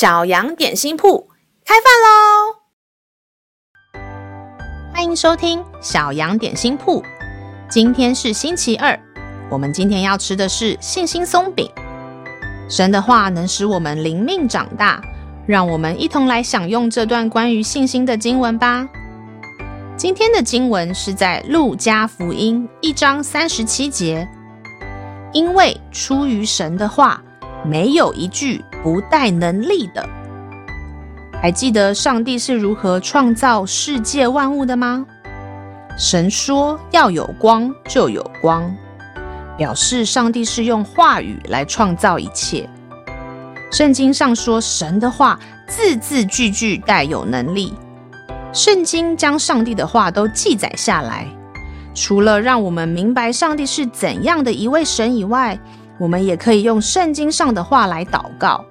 小羊点心铺开饭喽！欢迎收听小羊点心铺。今天是星期二，我们今天要吃的是信心松饼。神的话能使我们灵命长大，让我们一同来享用这段关于信心的经文吧。今天的经文是在路加福音一章三十七节，因为出于神的话，没有一句不带能力的。还记得上帝是如何创造世界万物的吗？神说要有光，就有光，表示上帝是用话语来创造一切。圣经上说，神的话字字句句带有能力。圣经将上帝的话都记载下来，除了让我们明白上帝是怎样的一位神以外，我们也可以用圣经上的话来祷告，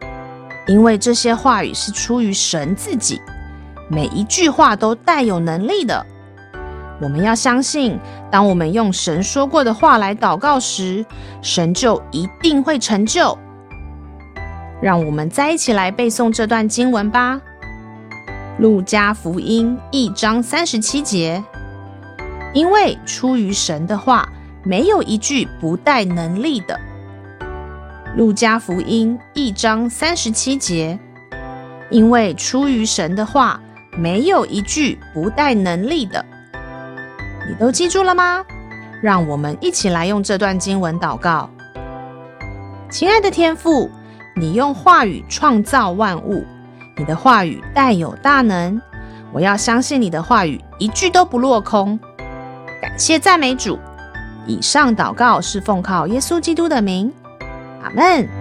因为这些话语是出于神自己，每一句话都带有能力的。我们要相信，当我们用神说过的话来祷告时，神就一定会成就。让我们再一起来背诵这段经文吧。路加福音一章三十七节，因为出于神的话，没有一句不带能力的。路加福音一章三十七节，因为出于神的话，没有一句不带能力的。你都记住了吗？让我们一起来用这段经文祷告。亲爱的天父，你用话语创造万物。你的话语带有大能，我要相信你的话语一句都不落空。感谢赞美主。以上祷告是奉靠耶稣基督的名，阿门。